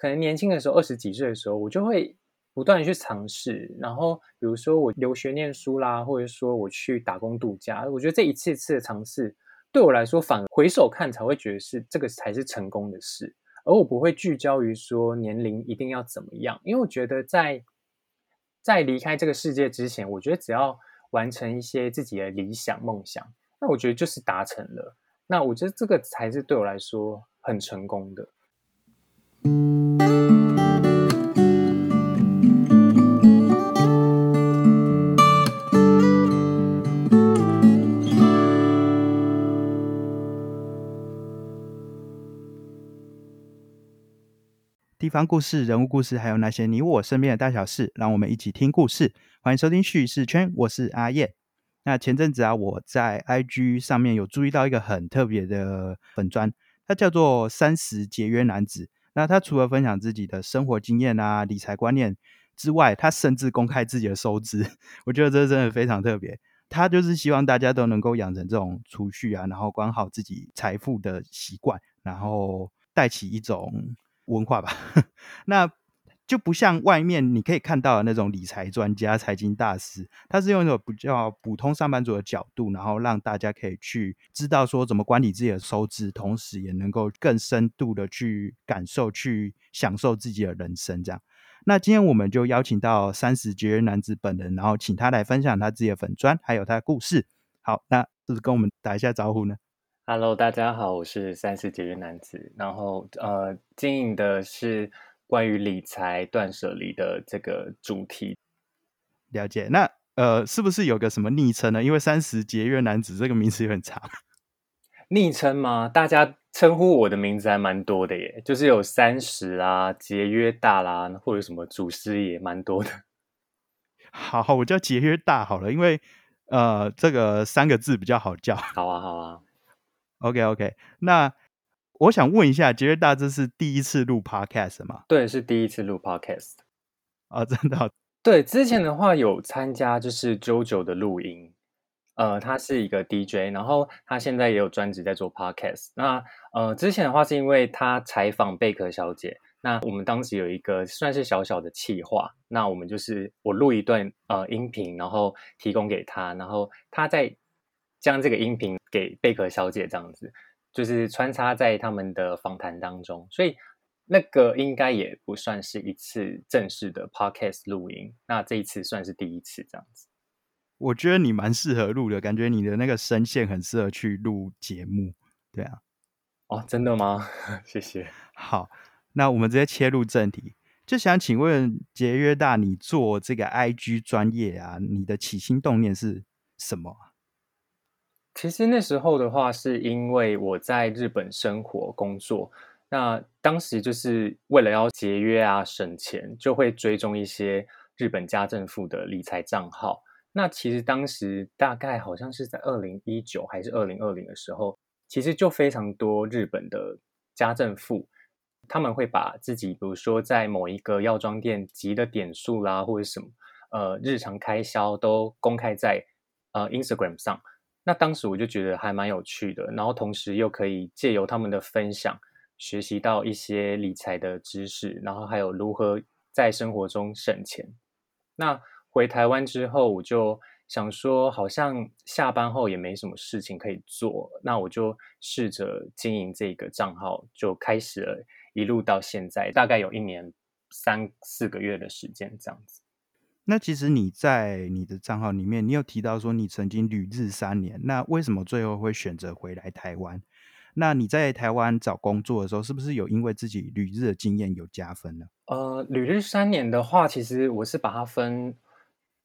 可能年轻的时候，二十几岁的时候，我就会不断的去尝试。然后，比如说我留学念书啦，或者说我去打工度假，我觉得这一次次的尝试，对我来说，反回首看才会觉得是这个才是成功的事。而我不会聚焦于说年龄一定要怎么样，因为我觉得在在离开这个世界之前，我觉得只要完成一些自己的理想梦想，那我觉得就是达成了。那我觉得这个才是对我来说很成功的。方故事、人物故事，还有那些你我身边的大小事，让我们一起听故事。欢迎收听叙事圈，我是阿燕。那前阵子啊，我在 IG 上面有注意到一个很特别的粉砖，它叫做“三十节约男子”。那他除了分享自己的生活经验啊、理财观念之外，他甚至公开自己的收支。我觉得这真的非常特别。他就是希望大家都能够养成这种储蓄啊，然后管好自己财富的习惯，然后带起一种文化吧。那。就不像外面你可以看到的那种理财专家、财经大师，他是用一种比较普通上班族的角度，然后让大家可以去知道说怎么管理自己的收支，同时也能够更深度的去感受、去享受自己的人生。这样，那今天我们就邀请到三十节约男子本人，然后请他来分享他自己的粉砖，还有他的故事。好，那是不是跟我们打一下招呼呢？Hello，大家好，我是三十节约男子，然后呃，经营的是。关于理财断舍离的这个主题，了解。那呃，是不是有个什么昵称呢？因为三十节约男子这个名字有点长。昵称吗？大家称呼我的名字还蛮多的耶，就是有三十啊、节约大啦，或者什么祖师爷，蛮多的。好，我叫节约大好了，因为呃，这个三个字比较好叫。好啊，好啊。OK，OK。那我想问一下，杰瑞大这是第一次录 podcast 吗？对，是第一次录 podcast 啊，真的。对，之前的话有参加就是 JoJo 的录音，呃，他是一个 DJ，然后他现在也有专职在做 podcast。那呃，之前的话是因为他采访贝壳小姐，那我们当时有一个算是小小的企划，那我们就是我录一段呃音频，然后提供给他，然后他再将这个音频给贝壳小姐这样子。就是穿插在他们的访谈当中，所以那个应该也不算是一次正式的 podcast 录音。那这一次算是第一次这样子。我觉得你蛮适合录的，感觉你的那个声线很适合去录节目。对啊，哦，真的吗？谢谢。好，那我们直接切入正题，就想请问节约大，你做这个 IG 专业啊，你的起心动念是什么？其实那时候的话，是因为我在日本生活工作，那当时就是为了要节约啊、省钱，就会追踪一些日本家政妇的理财账号。那其实当时大概好像是在二零一九还是二零二零的时候，其实就非常多日本的家政妇，他们会把自己，比如说在某一个药妆店集的点数啦，或者什么呃日常开销都公开在呃 Instagram 上。那当时我就觉得还蛮有趣的，然后同时又可以借由他们的分享，学习到一些理财的知识，然后还有如何在生活中省钱。那回台湾之后，我就想说，好像下班后也没什么事情可以做，那我就试着经营这个账号，就开始了，一路到现在，大概有一年三四个月的时间这样子。那其实你在你的账号里面，你有提到说你曾经旅日三年，那为什么最后会选择回来台湾？那你在台湾找工作的时候，是不是有因为自己旅日的经验有加分呢？呃，旅日三年的话，其实我是把它分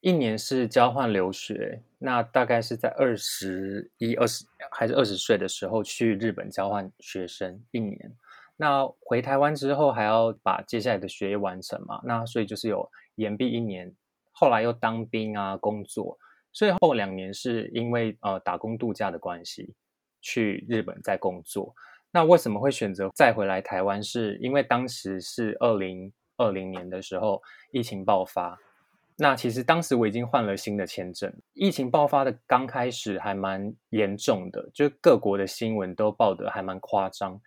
一年是交换留学，那大概是在二十一、二十还是二十岁的时候去日本交换学生一年，那回台湾之后还要把接下来的学业完成嘛，那所以就是有延毕一年。后来又当兵啊，工作，所以后两年是因为呃打工度假的关系去日本在工作。那为什么会选择再回来台湾？是因为当时是二零二零年的时候疫情爆发。那其实当时我已经换了新的签证，疫情爆发的刚开始还蛮严重的，就各国的新闻都报得还蛮夸张。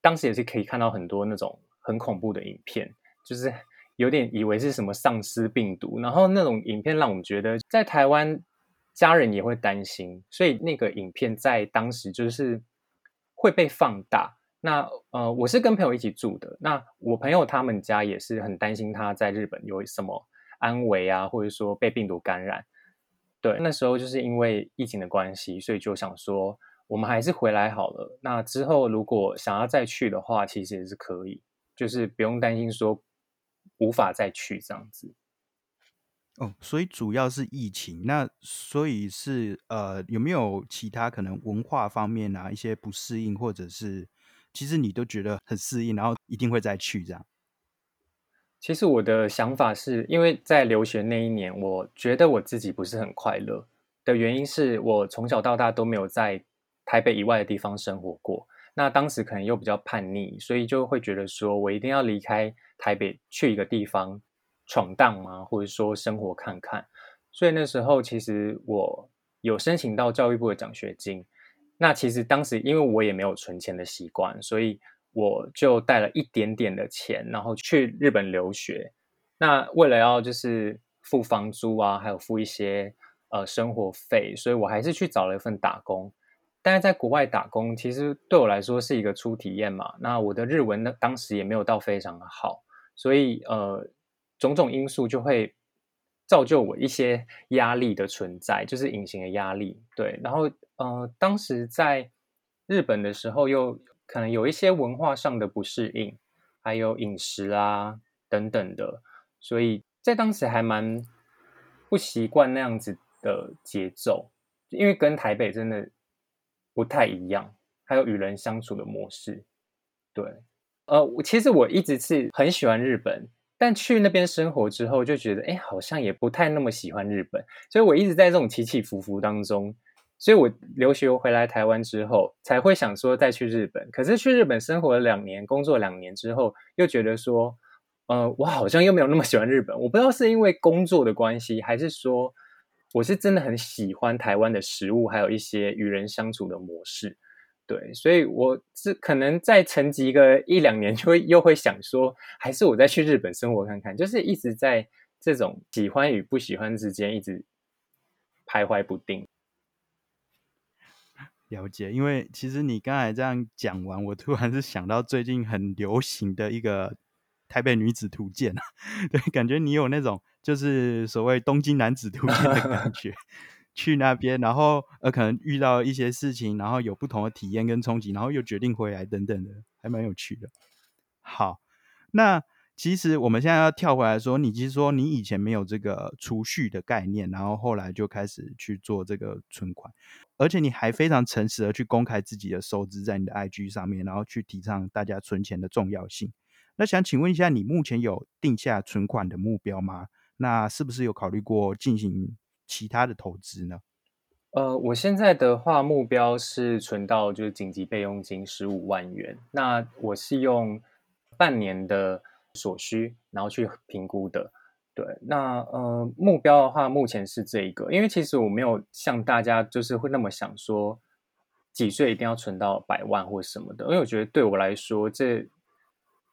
当时也是可以看到很多那种。很恐怖的影片，就是有点以为是什么丧尸病毒，然后那种影片让我们觉得在台湾家人也会担心，所以那个影片在当时就是会被放大。那呃，我是跟朋友一起住的，那我朋友他们家也是很担心他在日本有什么安危啊，或者说被病毒感染。对，那时候就是因为疫情的关系，所以就想说。我们还是回来好了。那之后如果想要再去的话，其实也是可以，就是不用担心说无法再去这样子。哦，所以主要是疫情。那所以是呃，有没有其他可能文化方面啊一些不适应，或者是其实你都觉得很适应，然后一定会再去这样？其实我的想法是因为在留学那一年，我觉得我自己不是很快乐的原因是我从小到大都没有在。台北以外的地方生活过，那当时可能又比较叛逆，所以就会觉得说我一定要离开台北，去一个地方闯荡吗，或者说生活看看。所以那时候其实我有申请到教育部的奖学金。那其实当时因为我也没有存钱的习惯，所以我就带了一点点的钱，然后去日本留学。那为了要就是付房租啊，还有付一些呃生活费，所以我还是去找了一份打工。但是在国外打工，其实对我来说是一个初体验嘛。那我的日文呢，当时也没有到非常的好，所以呃，种种因素就会造就我一些压力的存在，就是隐形的压力。对，然后呃，当时在日本的时候，又可能有一些文化上的不适应，还有饮食啊等等的，所以在当时还蛮不习惯那样子的节奏，因为跟台北真的。不太一样，还有与人相处的模式，对，呃，其实我一直是很喜欢日本，但去那边生活之后就觉得，哎，好像也不太那么喜欢日本，所以我一直在这种起起伏伏当中，所以我留学回来台湾之后，才会想说再去日本。可是去日本生活了两年，工作两年之后，又觉得说，呃，我好像又没有那么喜欢日本，我不知道是因为工作的关系，还是说。我是真的很喜欢台湾的食物，还有一些与人相处的模式，对，所以我是可能再沉寂个一两年，就会又会想说，还是我再去日本生活看看，就是一直在这种喜欢与不喜欢之间一直徘徊不定。了解，因为其实你刚才这样讲完，我突然是想到最近很流行的一个台北女子图鉴啊 对，感觉你有那种。就是所谓东京男子图鉴的感 觉，去那边，然后呃，可能遇到一些事情，然后有不同的体验跟冲击，然后又决定回来等等的，还蛮有趣的。好，那其实我们现在要跳回来说，你其实说你以前没有这个储蓄的概念，然后后来就开始去做这个存款，而且你还非常诚实的去公开自己的收支在你的 IG 上面，然后去提倡大家存钱的重要性。那想请问一下，你目前有定下存款的目标吗？那是不是有考虑过进行其他的投资呢？呃，我现在的话目标是存到就是紧急备用金十五万元。那我是用半年的所需，然后去评估的。对，那呃目标的话，目前是这一个，因为其实我没有像大家就是会那么想说几岁一定要存到百万或什么的，因为我觉得对我来说，这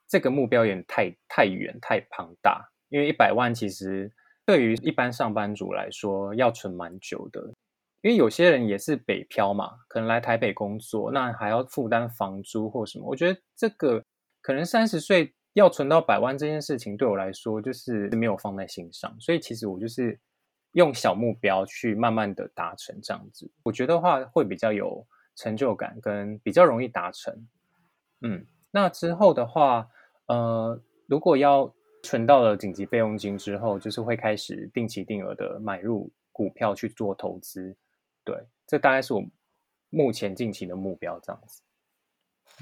这个目标也太太远太庞大。因为一百万其实对于一般上班族来说要存蛮久的，因为有些人也是北漂嘛，可能来台北工作，那还要负担房租或什么。我觉得这个可能三十岁要存到百万这件事情对我来说就是没有放在心上，所以其实我就是用小目标去慢慢的达成这样子，我觉得话会比较有成就感跟比较容易达成。嗯，那之后的话，呃，如果要存到了紧急备用金之后，就是会开始定期定额的买入股票去做投资。对，这大概是我目前近期的目标。这样子，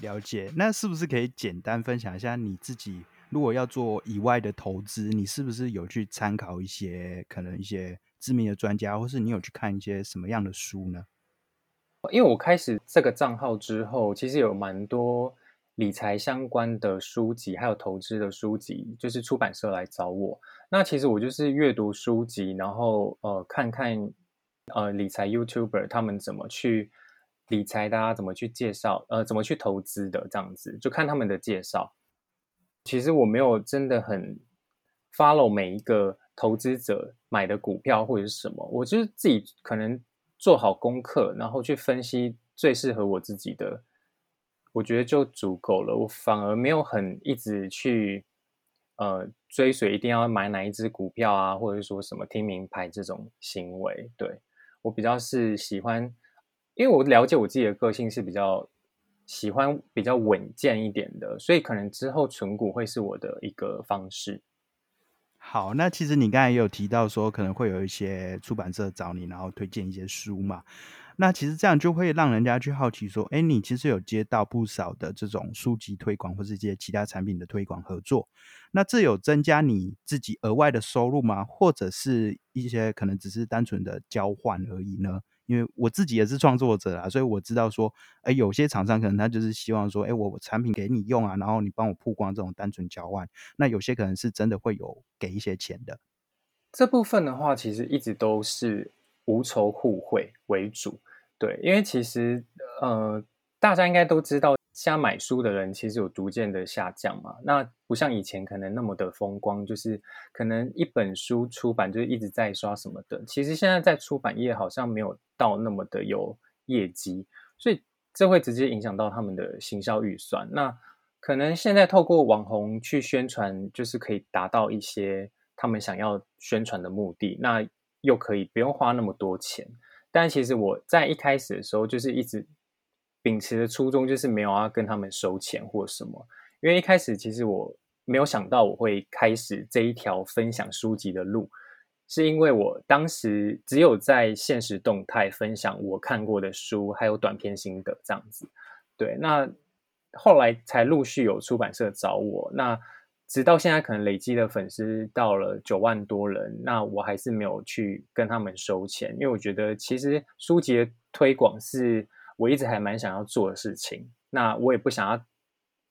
了解。那是不是可以简单分享一下你自己，如果要做以外的投资，你是不是有去参考一些可能一些知名的专家，或是你有去看一些什么样的书呢？因为我开始这个账号之后，其实有蛮多。理财相关的书籍，还有投资的书籍，就是出版社来找我。那其实我就是阅读书籍，然后呃看看呃理财 YouTuber 他们怎么去理财，大家怎么去介绍，呃怎么去投资的这样子，就看他们的介绍。其实我没有真的很 follow 每一个投资者买的股票或者是什么，我就是自己可能做好功课，然后去分析最适合我自己的，我觉得就足够了。我反而没有很一直去呃追随一定要买哪一只股票啊，或者说什么听名牌这种行为。对我比较是喜欢，因为我了解我自己的个性是比较。喜欢比较稳健一点的，所以可能之后存股会是我的一个方式。好，那其实你刚才也有提到说，可能会有一些出版社找你，然后推荐一些书嘛。那其实这样就会让人家去好奇说，哎，你其实有接到不少的这种书籍推广，或是一些其他产品的推广合作。那这有增加你自己额外的收入吗？或者是一些可能只是单纯的交换而已呢？因为我自己也是创作者啊，所以我知道说，哎，有些厂商可能他就是希望说，哎，我产品给你用啊，然后你帮我曝光这种单纯交换。那有些可能是真的会有给一些钱的。这部分的话，其实一直都是无仇互惠为主，对，因为其实呃，大家应该都知道。现在买书的人其实有逐渐的下降嘛，那不像以前可能那么的风光，就是可能一本书出版就一直在刷什么的。其实现在在出版业好像没有到那么的有业绩，所以这会直接影响到他们的行销预算。那可能现在透过网红去宣传，就是可以达到一些他们想要宣传的目的，那又可以不用花那么多钱。但其实我在一开始的时候就是一直。秉持的初衷就是没有要跟他们收钱或什么，因为一开始其实我没有想到我会开始这一条分享书籍的路，是因为我当时只有在现实动态分享我看过的书，还有短篇心得这样子。对，那后来才陆续有出版社找我，那直到现在可能累积的粉丝到了九万多人，那我还是没有去跟他们收钱，因为我觉得其实书籍的推广是。我一直还蛮想要做的事情，那我也不想要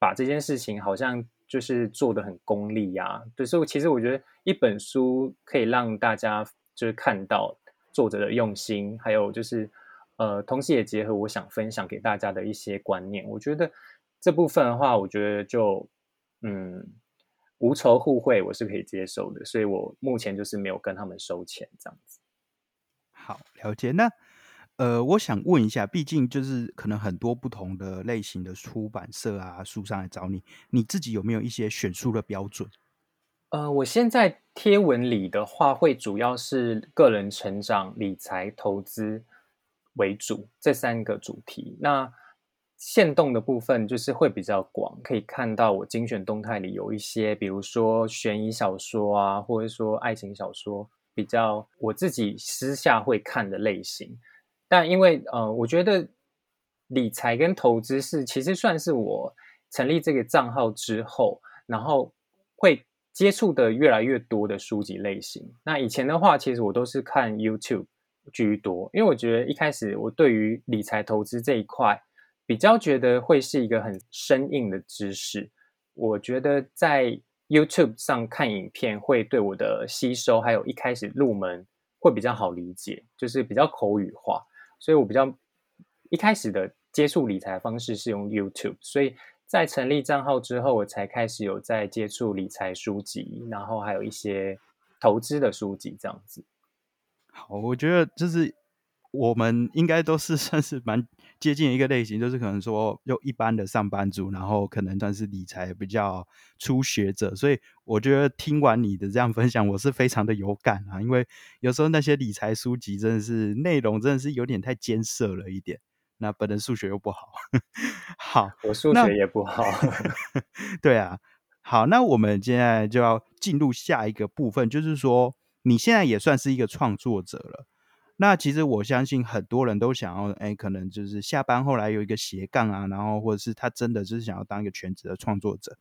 把这件事情好像就是做的很功利呀。就是其实我觉得一本书可以让大家就是看到作者的用心，还有就是呃，同时也结合我想分享给大家的一些观念。我觉得这部分的话，我觉得就嗯无仇互惠，我是可以接受的。所以我目前就是没有跟他们收钱这样子。好，了解那。呃，我想问一下，毕竟就是可能很多不同的类型的出版社啊，书商来找你，你自己有没有一些选书的标准？呃，我现在贴文里的话，会主要是个人成长、理财、投资为主这三个主题。那限动的部分就是会比较广，可以看到我精选动态里有一些，比如说悬疑小说啊，或者说爱情小说，比较我自己私下会看的类型。但因为呃，我觉得理财跟投资是其实算是我成立这个账号之后，然后会接触的越来越多的书籍类型。那以前的话，其实我都是看 YouTube 居多，因为我觉得一开始我对于理财投资这一块比较觉得会是一个很生硬的知识。我觉得在 YouTube 上看影片会对我的吸收，还有一开始入门会比较好理解，就是比较口语化。所以我比较一开始的接触理财方式是用 YouTube，所以在成立账号之后，我才开始有在接触理财书籍，然后还有一些投资的书籍这样子。好，我觉得就是我们应该都是 算是蛮接近一个类型，就是可能说又一般的上班族，然后可能算是理财比较初学者，所以我觉得听完你的这样分享，我是非常的有感啊，因为有时候那些理财书籍真的是内容真的是有点太艰涩了一点，那本人数学又不好，好，我数学也不好，对啊，好，那我们现在就要进入下一个部分，就是说你现在也算是一个创作者了。那其实我相信很多人都想要，哎，可能就是下班后来有一个斜杠啊，然后或者是他真的就是想要当一个全职的创作者。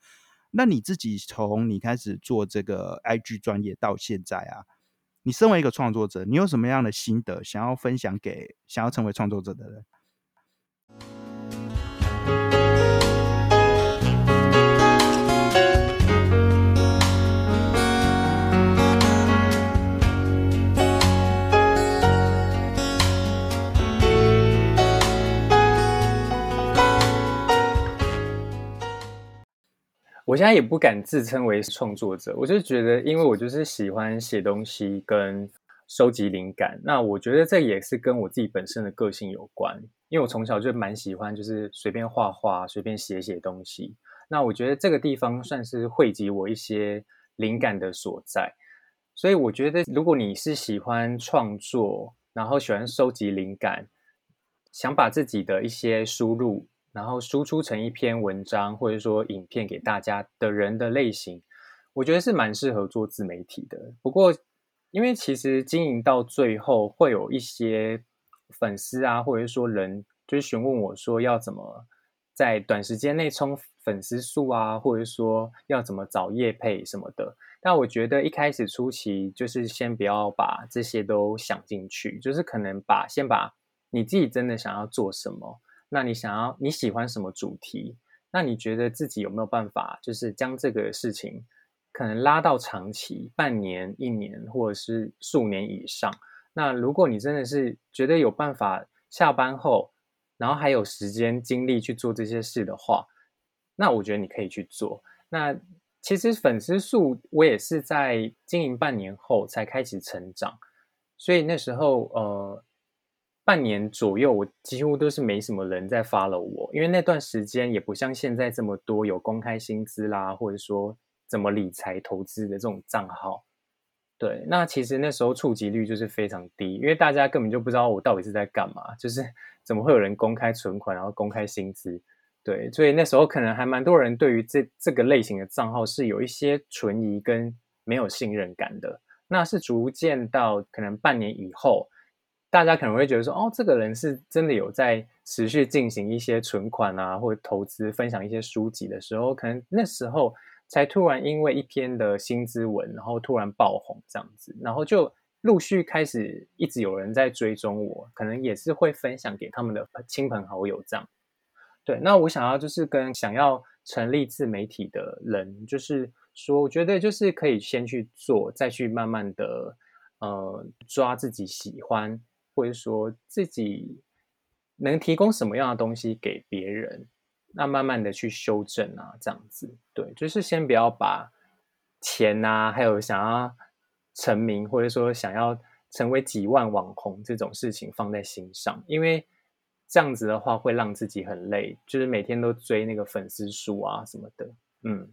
那你自己从你开始做这个 IG 专业到现在啊，你身为一个创作者，你有什么样的心得想要分享给想要成为创作者的人？我现在也不敢自称为创作者，我就觉得，因为我就是喜欢写东西跟收集灵感。那我觉得这也是跟我自己本身的个性有关，因为我从小就蛮喜欢，就是随便画画、随便写写东西。那我觉得这个地方算是汇集我一些灵感的所在。所以我觉得，如果你是喜欢创作，然后喜欢收集灵感，想把自己的一些输入。然后输出成一篇文章或者说影片给大家的人的类型，我觉得是蛮适合做自媒体的。不过，因为其实经营到最后会有一些粉丝啊，或者说人就是询问我说要怎么在短时间内冲粉丝数啊，或者说要怎么找业配什么的。但我觉得一开始初期就是先不要把这些都想进去，就是可能把先把你自己真的想要做什么。那你想要你喜欢什么主题？那你觉得自己有没有办法，就是将这个事情可能拉到长期，半年、一年，或者是数年以上？那如果你真的是觉得有办法下班后，然后还有时间精力去做这些事的话，那我觉得你可以去做。那其实粉丝数我也是在经营半年后才开始成长，所以那时候呃。半年左右，我几乎都是没什么人在 follow 我，因为那段时间也不像现在这么多有公开薪资啦，或者说怎么理财投资的这种账号。对，那其实那时候触及率就是非常低，因为大家根本就不知道我到底是在干嘛，就是 怎么会有人公开存款，然后公开薪资。对，所以那时候可能还蛮多人对于这这个类型的账号是有一些存疑跟没有信任感的。那是逐渐到可能半年以后。大家可能会觉得说，哦，这个人是真的有在持续进行一些存款啊，或者投资，分享一些书籍的时候，可能那时候才突然因为一篇的新资文，然后突然爆红这样子，然后就陆续开始一直有人在追踪我，可能也是会分享给他们的亲朋好友这样。对，那我想要就是跟想要成立自媒体的人，就是说，我觉得就是可以先去做，再去慢慢的呃抓自己喜欢。或者说自己能提供什么样的东西给别人，那慢慢的去修正啊，这样子，对，就是先不要把钱啊，还有想要成名，或者说想要成为几万网红这种事情放在心上，因为这样子的话会让自己很累，就是每天都追那个粉丝数啊什么的。嗯，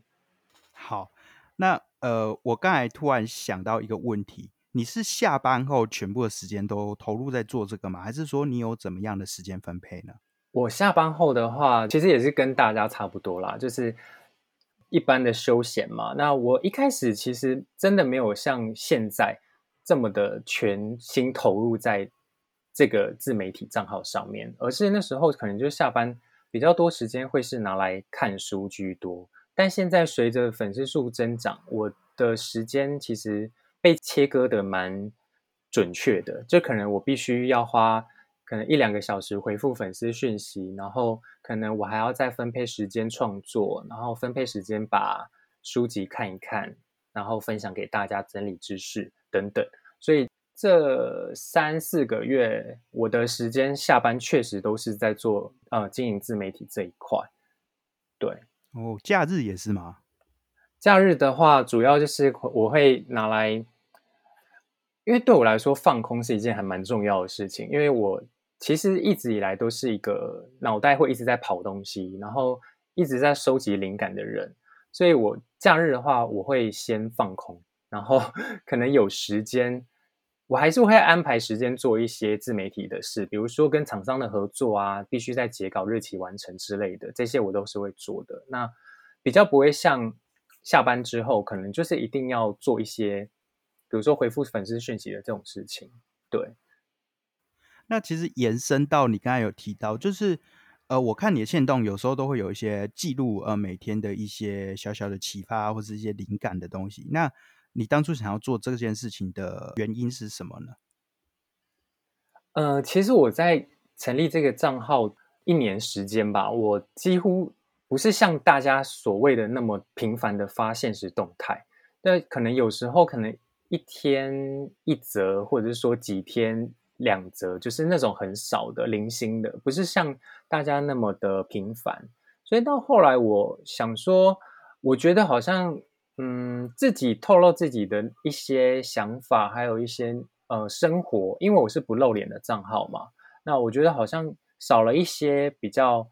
好，那呃，我刚才突然想到一个问题。你是下班后全部的时间都投入在做这个吗？还是说你有怎么样的时间分配呢？我下班后的话，其实也是跟大家差不多啦，就是一般的休闲嘛。那我一开始其实真的没有像现在这么的全心投入在这个自媒体账号上面，而是那时候可能就下班比较多时间会是拿来看书居多。但现在随着粉丝数增长，我的时间其实。被切割的蛮准确的，就可能我必须要花可能一两个小时回复粉丝讯息，然后可能我还要再分配时间创作，然后分配时间把书籍看一看，然后分享给大家整理知识等等。所以这三四个月，我的时间下班确实都是在做呃经营自媒体这一块。对哦，假日也是吗？假日的话，主要就是我会拿来，因为对我来说，放空是一件还蛮重要的事情。因为我其实一直以来都是一个脑袋会一直在跑东西，然后一直在收集灵感的人，所以我假日的话，我会先放空，然后 可能有时间，我还是会安排时间做一些自媒体的事，比如说跟厂商的合作啊，必须在截稿日期完成之类的，这些我都是会做的。那比较不会像。下班之后，可能就是一定要做一些，比如说回复粉丝讯息的这种事情。对，那其实延伸到你刚才有提到，就是呃，我看你的线动有时候都会有一些记录，呃，每天的一些小小的启发或者一些灵感的东西。那你当初想要做这件事情的原因是什么呢？呃，其实我在成立这个账号一年时间吧，我几乎。不是像大家所谓的那么频繁的发现实动态，那可能有时候可能一天一则，或者是说几天两则，就是那种很少的零星的，不是像大家那么的频繁。所以到后来，我想说，我觉得好像，嗯，自己透露自己的一些想法，还有一些呃生活，因为我是不露脸的账号嘛，那我觉得好像少了一些比较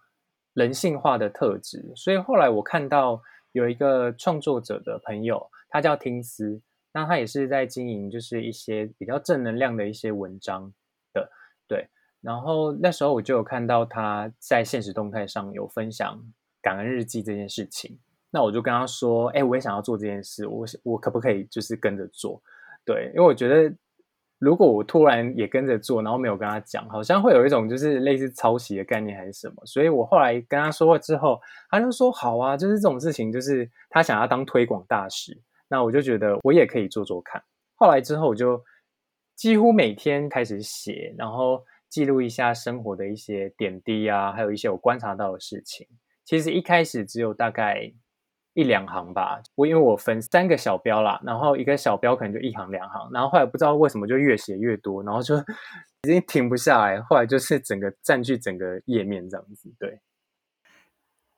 人性化的特质，所以后来我看到有一个创作者的朋友，他叫听思，那他也是在经营就是一些比较正能量的一些文章的，对。然后那时候我就有看到他在现实动态上有分享感恩日记这件事情，那我就跟他说：“哎，我也想要做这件事，我我可不可以就是跟着做？对，因为我觉得如果我突然也跟着做，然后没有跟他讲，好像会有一种就是类似抄袭的概念还是什么。所以我后来跟他说了之后，他就说好啊，就是这种事情，就是他想要当推广大使，那我就觉得我也可以做做看。后来之后，我就几乎每天开始写，然后。记录一下生活的一些点滴啊，还有一些我观察到的事情。其实一开始只有大概一两行吧，我因为我分三个小标啦，然后一个小标可能就一行两行，然后后来不知道为什么就越写越多，然后就 已经停不下来，后来就是整个占据整个页面这样子，对。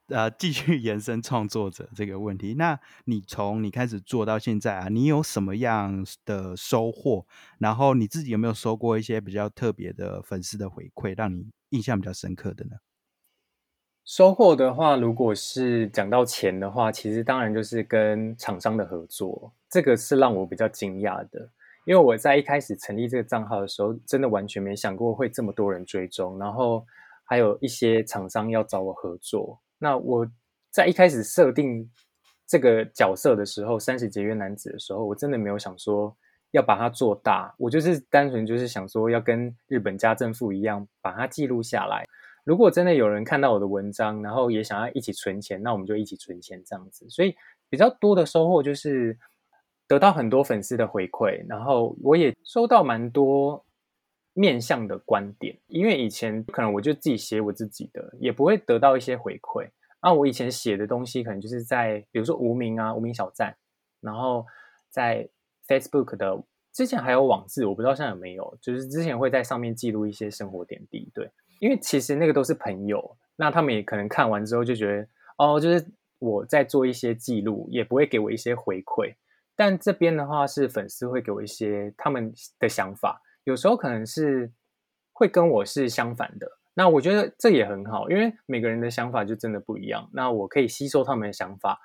呃，继续延伸创作者这个问题。那你从你开始做到现在啊，你有什么样的收获？然后你自己有没有收过一些比较特别的粉丝的回馈，让你印象比较深刻的呢？收获的话，如果是讲到钱的话，其实当然就是跟厂商的合作，这个是让我比较惊讶的。因为我在一开始成立这个账号的时候，真的完全没想过会这么多人追踪，然后还有一些厂商要找我合作。那我在一开始设定这个角色的时候，三十节约男子的时候，我真的没有想说要把它做大，我就是单纯就是想说要跟日本家政妇一样，把它记录下来。如果真的有人看到我的文章，然后也想要一起存钱，那我们就一起存钱这样子。所以比较多的收获就是得到很多粉丝的回馈，然后我也收到蛮多。面向的观点，因为以前可能我就自己写我自己的，也不会得到一些回馈。那我以前写的东西，可能就是在比如说无名啊、无名小站，然后在 Facebook 的之前还有网志，我不知道现在有没有，就是之前会在上面记录一些生活点滴。对，因为其实那个都是朋友，那他们也可能看完之后就觉得，哦，就是我在做一些记录，也不会给我一些回馈。但这边的话，是粉丝会给我一些他们的想法。有时候可能是会跟我是相反的，那我觉得这也很好，因为每个人的想法就真的不一样。那我可以吸收他们的想法，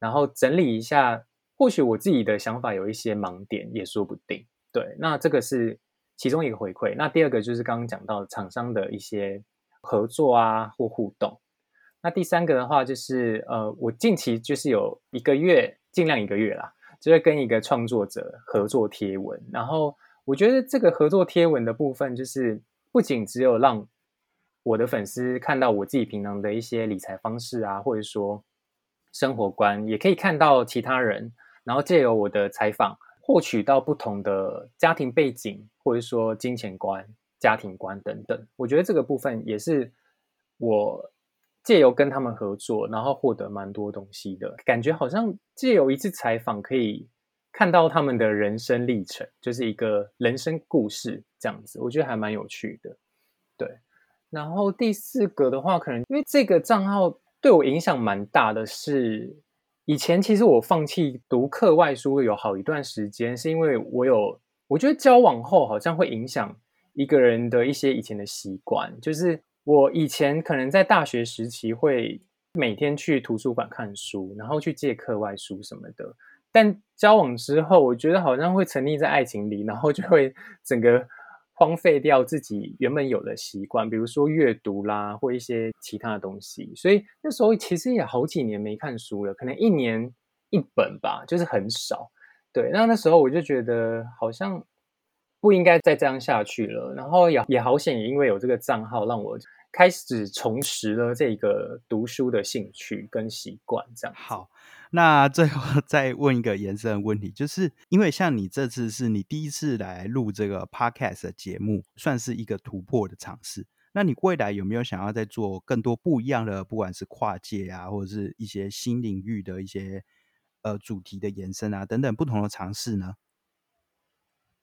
然后整理一下，或许我自己的想法有一些盲点也说不定。对，那这个是其中一个回馈。那第二个就是刚刚讲到厂商的一些合作啊或互动。那第三个的话就是呃，我近期就是有一个月，尽量一个月啦，就会跟一个创作者合作贴文，然后。我觉得这个合作贴文的部分，就是不仅只有让我的粉丝看到我自己平常的一些理财方式啊，或者说生活观，也可以看到其他人，然后借由我的采访，获取到不同的家庭背景，或者说金钱观、家庭观等等。我觉得这个部分也是我借由跟他们合作，然后获得蛮多东西的感觉，好像借由一次采访可以。看到他们的人生历程，就是一个人生故事这样子，我觉得还蛮有趣的。对，然后第四个的话，可能因为这个账号对我影响蛮大的，是以前其实我放弃读课外书有好一段时间，是因为我有我觉得交往后好像会影响一个人的一些以前的习惯，就是我以前可能在大学时期会每天去图书馆看书，然后去借课外书什么的。但交往之后，我觉得好像会沉溺在爱情里，然后就会整个荒废掉自己原本有的习惯，比如说阅读啦，或一些其他的东西。所以那时候其实也好几年没看书了，可能一年一本吧，就是很少。对，那那时候我就觉得好像不应该再这样下去了。然后也也好险，也因为有这个账号，让我开始重拾了这个读书的兴趣跟习惯。这样好。那最后 再问一个延伸的问题，就是因为像你这次是你第一次来录这个 podcast 的节目，算是一个突破的尝试。那你未来有没有想要再做更多不一样的，不管是跨界啊，或者是一些新领域的一些呃主题的延伸啊等等不同的尝试呢？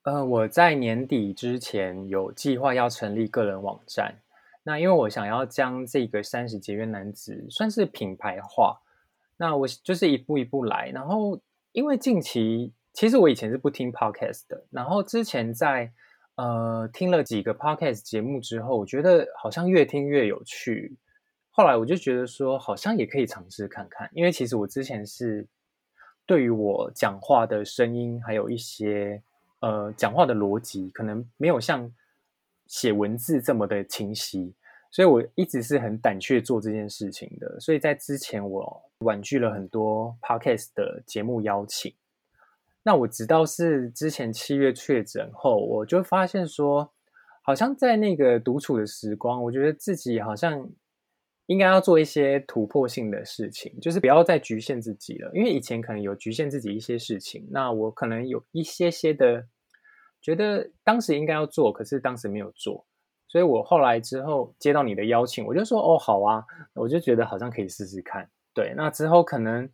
呃，我在年底之前有计划要成立个人网站，那因为我想要将这个三十节约男子算是品牌化。那我就是一步一步来，然后因为近期其实我以前是不听 podcast 的，然后之前在呃听了几个 podcast 节目之后，我觉得好像越听越有趣，后来我就觉得说好像也可以尝试看看，因为其实我之前是对于我讲话的声音还有一些呃讲话的逻辑，可能没有像写文字这么的清晰。所以我一直是很胆怯做这件事情的，所以在之前我婉拒了很多 podcast 的节目邀请。那我直到是之前七月确诊后，我就发现说，好像在那个独处的时光，我觉得自己好像应该要做一些突破性的事情，就是不要再局限自己了。因为以前可能有局限自己一些事情，那我可能有一些些的觉得当时应该要做，可是当时没有做。所以我后来之后接到你的邀请，我就说哦好啊，我就觉得好像可以试试看。对，那之后可能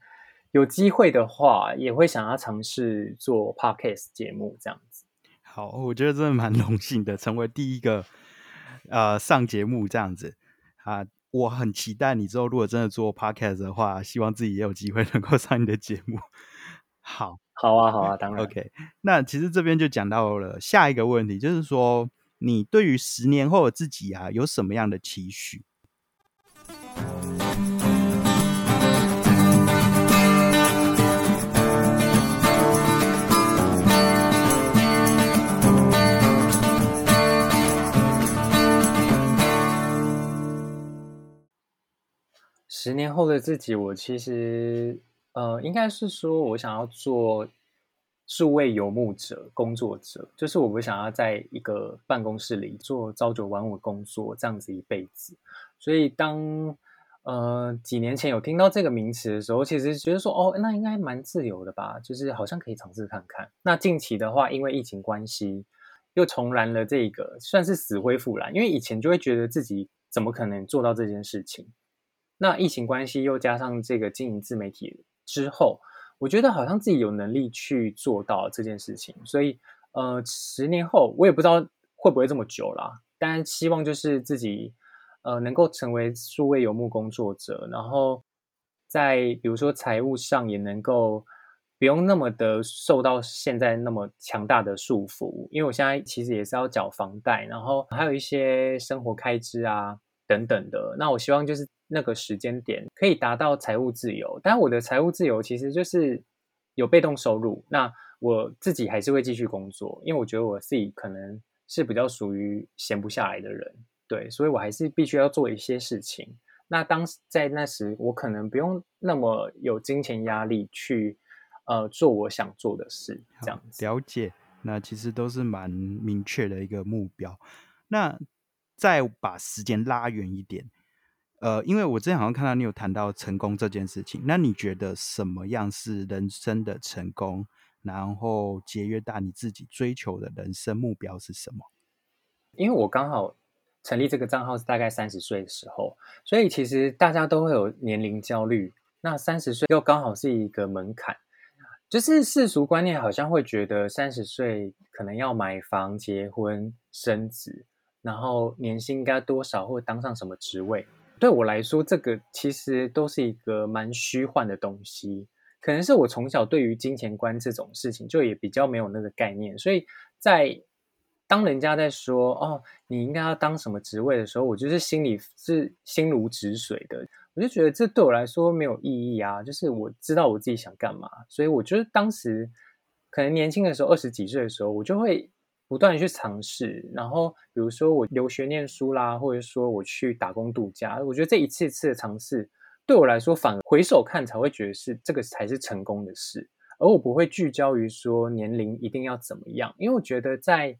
有机会的话，也会想要尝试做 podcast 节目这样子。好，我觉得真的蛮荣幸的，成为第一个呃上节目这样子啊。我很期待你之后如果真的做 podcast 的话，希望自己也有机会能够上你的节目。好，好啊，好啊，当然 OK。那其实这边就讲到了下一个问题，就是说。你对于十年后的自己啊，有什么样的期许？十年后的自己，我其实呃，应该是说我想要做。数位游牧者、工作者，就是我不想要在一个办公室里做朝九晚五工作这样子一辈子。所以当呃几年前有听到这个名词的时候，其实觉得说哦，那应该蛮自由的吧，就是好像可以尝试看看。那近期的话，因为疫情关系，又重燃了这个，算是死灰复燃。因为以前就会觉得自己怎么可能做到这件事情，那疫情关系又加上这个经营自媒体之后。我觉得好像自己有能力去做到这件事情，所以呃，十年后我也不知道会不会这么久啦。但希望就是自己呃能够成为数位游牧工作者，然后在比如说财务上也能够不用那么的受到现在那么强大的束缚，因为我现在其实也是要缴房贷，然后还有一些生活开支啊等等的。那我希望就是。那个时间点可以达到财务自由，但我的财务自由其实就是有被动收入。那我自己还是会继续工作，因为我觉得我自己可能是比较属于闲不下来的人，对，所以我还是必须要做一些事情。那当在那时，我可能不用那么有金钱压力去呃做我想做的事，这样子。了解，那其实都是蛮明确的一个目标。那再把时间拉远一点。呃，因为我之前好像看到你有谈到成功这件事情，那你觉得什么样是人生的成功？然后节约大你自己追求的人生目标是什么？因为我刚好成立这个账号是大概三十岁的时候，所以其实大家都会有年龄焦虑。那三十岁又刚好是一个门槛，就是世俗观念好像会觉得三十岁可能要买房、结婚、生子，然后年薪应该多少，或当上什么职位。对我来说，这个其实都是一个蛮虚幻的东西。可能是我从小对于金钱观这种事情就也比较没有那个概念，所以在当人家在说“哦，你应该要当什么职位”的时候，我就是心里是心如止水的。我就觉得这对我来说没有意义啊。就是我知道我自己想干嘛，所以我觉得当时可能年轻的时候，二十几岁的时候，我就会。不断去尝试，然后比如说我留学念书啦，或者说我去打工度假，我觉得这一次次的尝试，对我来说反回首看才会觉得是这个才是成功的事，而我不会聚焦于说年龄一定要怎么样，因为我觉得在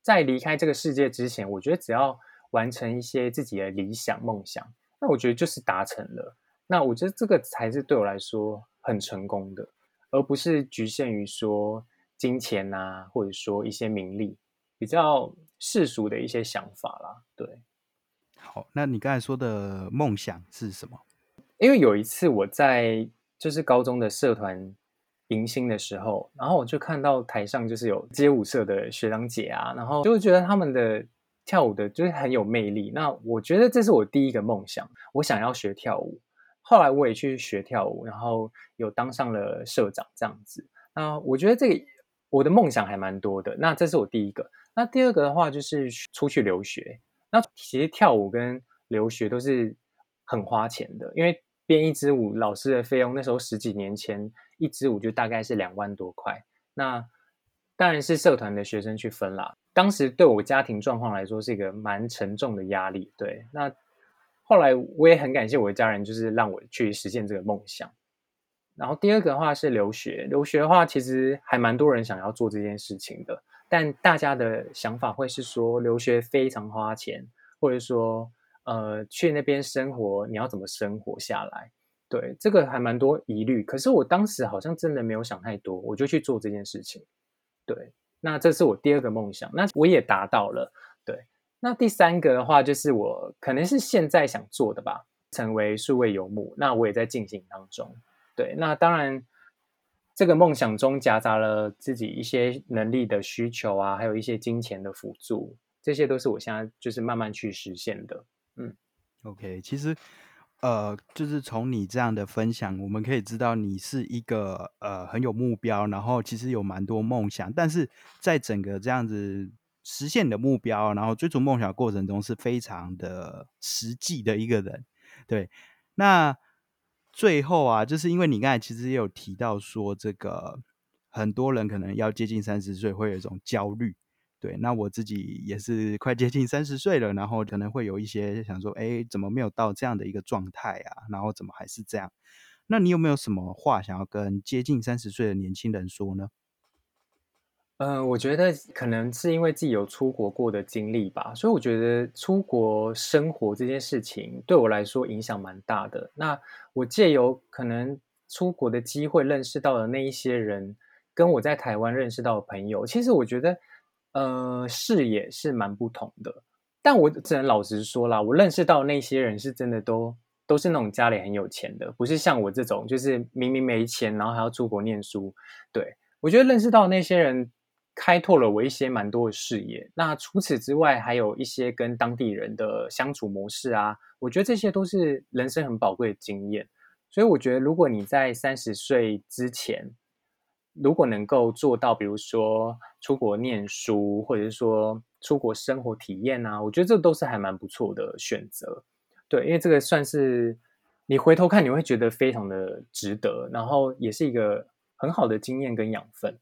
在离开这个世界之前，我觉得只要完成一些自己的理想梦想，那我觉得就是达成了，那我觉得这个才是对我来说很成功的，而不是局限于说。金钱呐，或者说一些名利，比较世俗的一些想法啦。对，好，那你刚才说的梦想是什么？因为有一次我在就是高中的社团迎新的时候，然后我就看到台上就是有街舞社的学长姐啊，然后就会觉得他们的跳舞的就是很有魅力。那我觉得这是我第一个梦想，我想要学跳舞。后来我也去学跳舞，然后有当上了社长这样子。那我觉得这个我的梦想还蛮多的。那这是我第一个。那第二个的话就是出去留学。那其实跳舞跟留学都是很花钱的，因为编一支舞老师的费用那时候十几年前一支舞就大概是两万多块。那当然是社团的学生去分啦。当时对我家庭状况来说是一个蛮沉重的压力。对，那后来我也很感谢我的家人，就是让我去实现这个梦想。然后第二个的话是留学，留学的话其实还蛮多人想要做这件事情的。但大家的想法会是说，留学非常花钱，或者说，呃，去那边生活，你要怎么生活下来？对，这个还蛮多疑虑。可是我当时好像真的没有想太多，我就去做这件事情。对，那这是我第二个梦想，那我也达到了。对，那第三个的话，就是我可能是现在想做的吧，成为数位游牧。那我也在进行当中。对，那当然。这个梦想中夹杂了自己一些能力的需求啊，还有一些金钱的辅助，这些都是我现在就是慢慢去实现的。嗯，OK，其实呃，就是从你这样的分享，我们可以知道你是一个呃很有目标，然后其实有蛮多梦想，但是在整个这样子实现你的目标，然后追逐梦想的过程中，是非常的实际的一个人。对，那。最后啊，就是因为你刚才其实也有提到说，这个很多人可能要接近三十岁会有一种焦虑，对。那我自己也是快接近三十岁了，然后可能会有一些想说，哎，怎么没有到这样的一个状态啊？然后怎么还是这样？那你有没有什么话想要跟接近三十岁的年轻人说呢？嗯，我觉得可能是因为自己有出国过的经历吧，所以我觉得出国生活这件事情对我来说影响蛮大的。那我借由可能出国的机会认识到的那一些人，跟我在台湾认识到的朋友，其实我觉得，呃，视野是蛮不同的。但我只能老实说啦，我认识到那些人是真的都都是那种家里很有钱的，不是像我这种就是明明没钱，然后还要出国念书。对我觉得认识到那些人。开拓了我一些蛮多的视野。那除此之外，还有一些跟当地人的相处模式啊，我觉得这些都是人生很宝贵的经验。所以我觉得，如果你在三十岁之前，如果能够做到，比如说出国念书，或者是说出国生活体验啊，我觉得这都是还蛮不错的选择。对，因为这个算是你回头看，你会觉得非常的值得，然后也是一个很好的经验跟养分。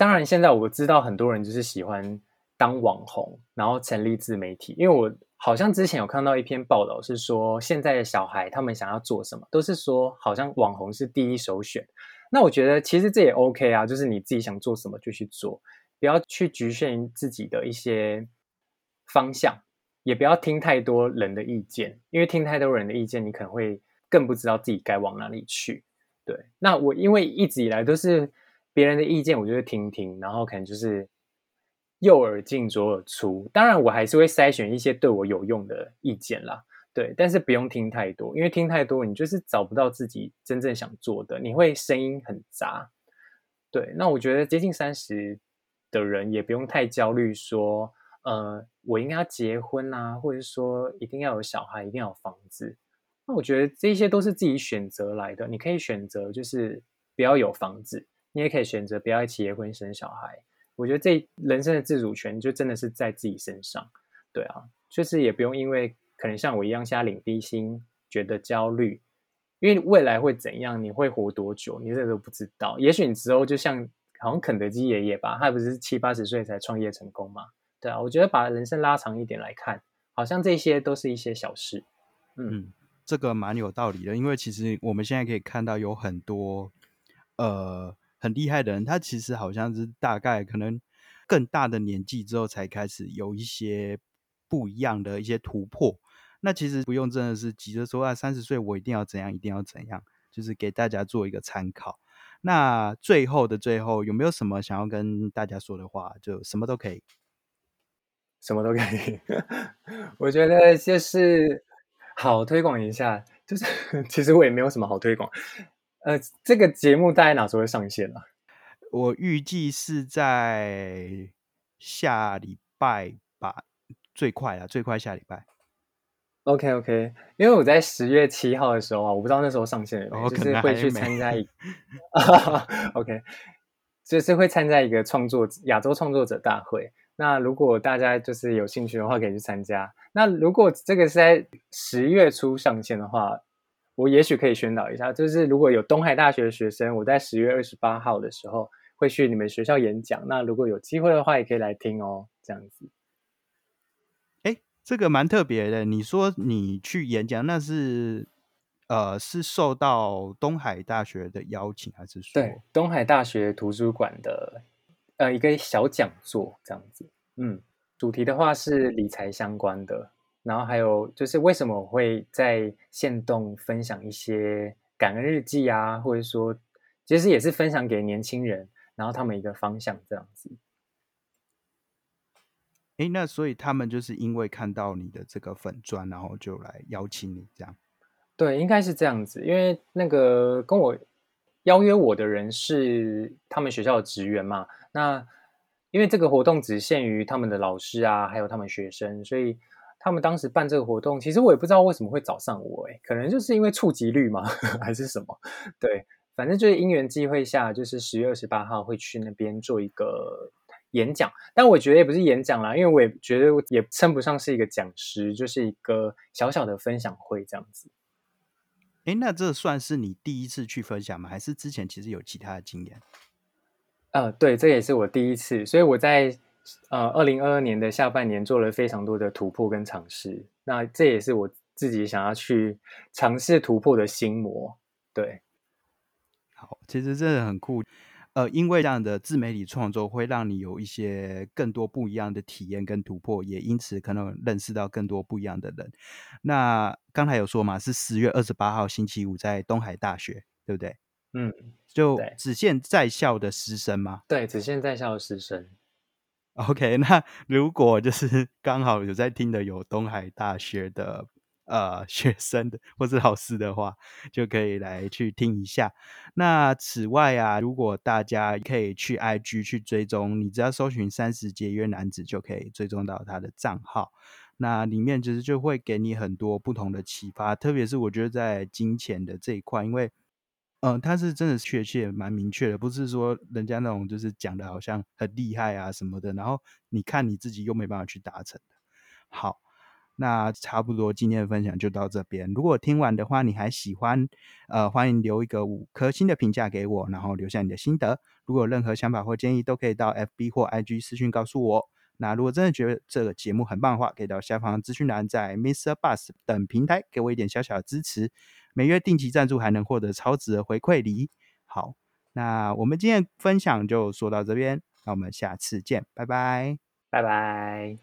当然，现在我知道很多人就是喜欢当网红，然后成立自媒体。因为我好像之前有看到一篇报道，是说现在的小孩他们想要做什么，都是说好像网红是第一首选。那我觉得其实这也 OK 啊，就是你自己想做什么就去做，不要去局限自己的一些方向，也不要听太多人的意见，因为听太多人的意见，你可能会更不知道自己该往哪里去。对，那我因为一直以来都是。别人的意见，我就会听听，然后可能就是右耳进左耳出。当然，我还是会筛选一些对我有用的意见啦。对，但是不用听太多，因为听太多，你就是找不到自己真正想做的，你会声音很杂。对，那我觉得接近三十的人也不用太焦虑，说呃，我应该要结婚啊，或者说一定要有小孩，一定要有房子。那我觉得这些都是自己选择来的，你可以选择就是不要有房子。你也可以选择不要一起结婚生小孩，我觉得这人生的自主权就真的是在自己身上，对啊，就是也不用因为可能像我一样瞎领低薪觉得焦虑，因为未来会怎样，你会活多久，你这都不知道。也许你之后就像好像肯德基爷爷吧，他不是七八十岁才创业成功吗？对啊，我觉得把人生拉长一点来看，好像这些都是一些小事。嗯，这个蛮有道理的，因为其实我们现在可以看到有很多呃。很厉害的人，他其实好像是大概可能更大的年纪之后才开始有一些不一样的一些突破。那其实不用真的是急着说啊，三十岁我一定要怎样，一定要怎样，就是给大家做一个参考。那最后的最后，有没有什么想要跟大家说的话？就什么都可以，什么都可以。我觉得就是好推广一下，就是 其实我也没有什么好推广。呃，这个节目大概哪时候会上线啊？我预计是在下礼拜吧，最快了，最快下礼拜。OK OK，因为我在十月七号的时候啊，我不知道那时候上线了没，哦就是会去参加一 OK，就是会参加一个创作亚洲创作者大会。那如果大家就是有兴趣的话，可以去参加。那如果这个是在十月初上线的话，我也许可以宣导一下，就是如果有东海大学的学生，我在十月二十八号的时候会去你们学校演讲。那如果有机会的话，也可以来听哦，这样子。哎，这个蛮特别的。你说你去演讲，那是呃是受到东海大学的邀请，还是说对，东海大学图书馆的呃一个小讲座这样子。嗯，主题的话是理财相关的，然后还有就是为什么我会在线动分享一些感恩日记啊，或者说其实也是分享给年轻人，然后他们一个方向这样子。哎，那所以他们就是因为看到你的这个粉砖，然后就来邀请你这样。对，应该是这样子，因为那个跟我邀约我的人是他们学校的职员嘛。那因为这个活动只限于他们的老师啊，还有他们学生，所以他们当时办这个活动，其实我也不知道为什么会找上我，诶可能就是因为触及率嘛，还是什么？对，反正就是因缘机会下，就是十月二十八号会去那边做一个演讲，但我觉得也不是演讲啦，因为我也觉得也称不上是一个讲师，就是一个小小的分享会这样子。哎，那这算是你第一次去分享吗？还是之前其实有其他的经验？呃，对，这也是我第一次，所以我在呃二零二二年的下半年做了非常多的突破跟尝试，那这也是我自己想要去尝试突破的心魔。对，好，其实真的很酷。呃，因为这样的自媒体创作会让你有一些更多不一样的体验跟突破，也因此可能认识到更多不一样的人。那刚才有说嘛，是十月二十八号星期五在东海大学，对不对？嗯，就只限在校的师生吗对，只限在校的师生。OK，那如果就是刚好有在听的有东海大学的呃学生的或是老师的话，就可以来去听一下。那此外啊，如果大家可以去 IG 去追踪，你只要搜寻“三十节约男子”就可以追踪到他的账号。那里面其实就会给你很多不同的启发，特别是我觉得在金钱的这一块，因为嗯、他是真的确切蛮明确的，不是说人家那种就是讲的好像很厉害啊什么的，然后你看你自己又没办法去达成的。好，那差不多今天的分享就到这边。如果听完的话你还喜欢，呃，欢迎留一个五颗星的评价给我，然后留下你的心得。如果有任何想法或建议，都可以到 FB 或 IG 私讯告诉我。那如果真的觉得这个节目很棒的话，可以到下方资讯栏在 Mr. Bus 等平台给我一点小小的支持。每月定期赞助还能获得超值的回馈礼。好，那我们今天分享就说到这边，那我们下次见，拜拜。拜拜。